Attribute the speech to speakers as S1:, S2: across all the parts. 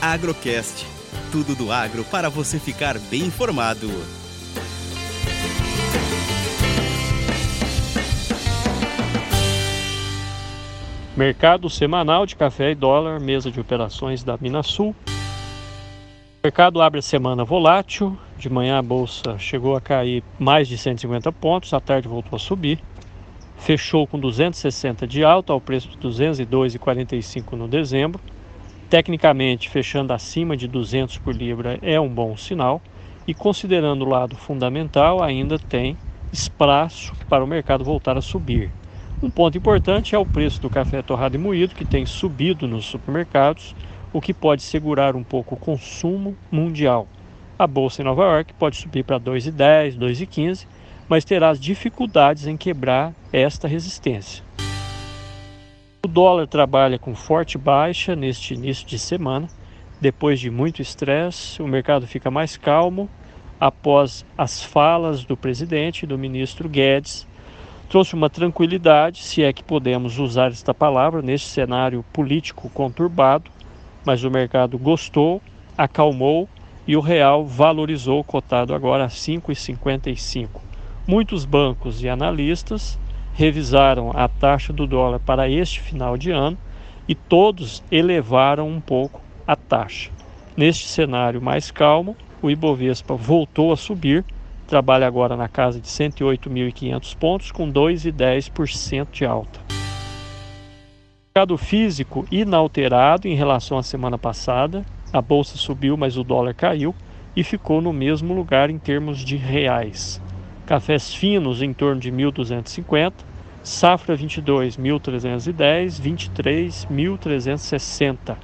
S1: Agrocast. Tudo do agro para você ficar bem informado.
S2: Mercado semanal de café e dólar, mesa de operações da Minasul. O mercado abre a semana volátil. De manhã a bolsa chegou a cair mais de 150 pontos, à tarde voltou a subir. Fechou com 260 de alta ao preço de 202,45 no dezembro. Tecnicamente, fechando acima de 200 por libra é um bom sinal. E considerando o lado fundamental, ainda tem espaço para o mercado voltar a subir. Um ponto importante é o preço do café torrado e moído, que tem subido nos supermercados, o que pode segurar um pouco o consumo mundial. A bolsa em Nova York pode subir para 2,10, 2,15, mas terá dificuldades em quebrar esta resistência. Dólar trabalha com forte baixa neste início de semana. Depois de muito estresse, o mercado fica mais calmo após as falas do presidente e do ministro Guedes trouxe uma tranquilidade, se é que podemos usar esta palavra, neste cenário político conturbado, mas o mercado gostou, acalmou e o real valorizou, cotado agora a 5,55. Muitos bancos e analistas revisaram a taxa do dólar para este final de ano e todos elevaram um pouco a taxa. Neste cenário mais calmo, o Ibovespa voltou a subir trabalha agora na casa de 108.500 pontos, com 2,10% de alta. Mercado físico inalterado em relação à semana passada. A bolsa subiu, mas o dólar caiu e ficou no mesmo lugar em termos de reais. Cafés finos em torno de 1.250, safra 22, 1.310, 23, 1.360.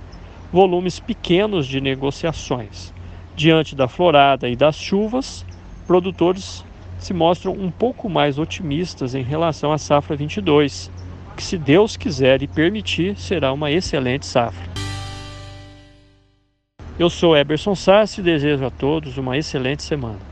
S2: Volumes pequenos de negociações. Diante da florada e das chuvas, produtores se mostram um pouco mais otimistas em relação à safra 22, que, se Deus quiser e permitir, será uma excelente safra. Eu sou Eberson Sassi e desejo a todos uma excelente semana.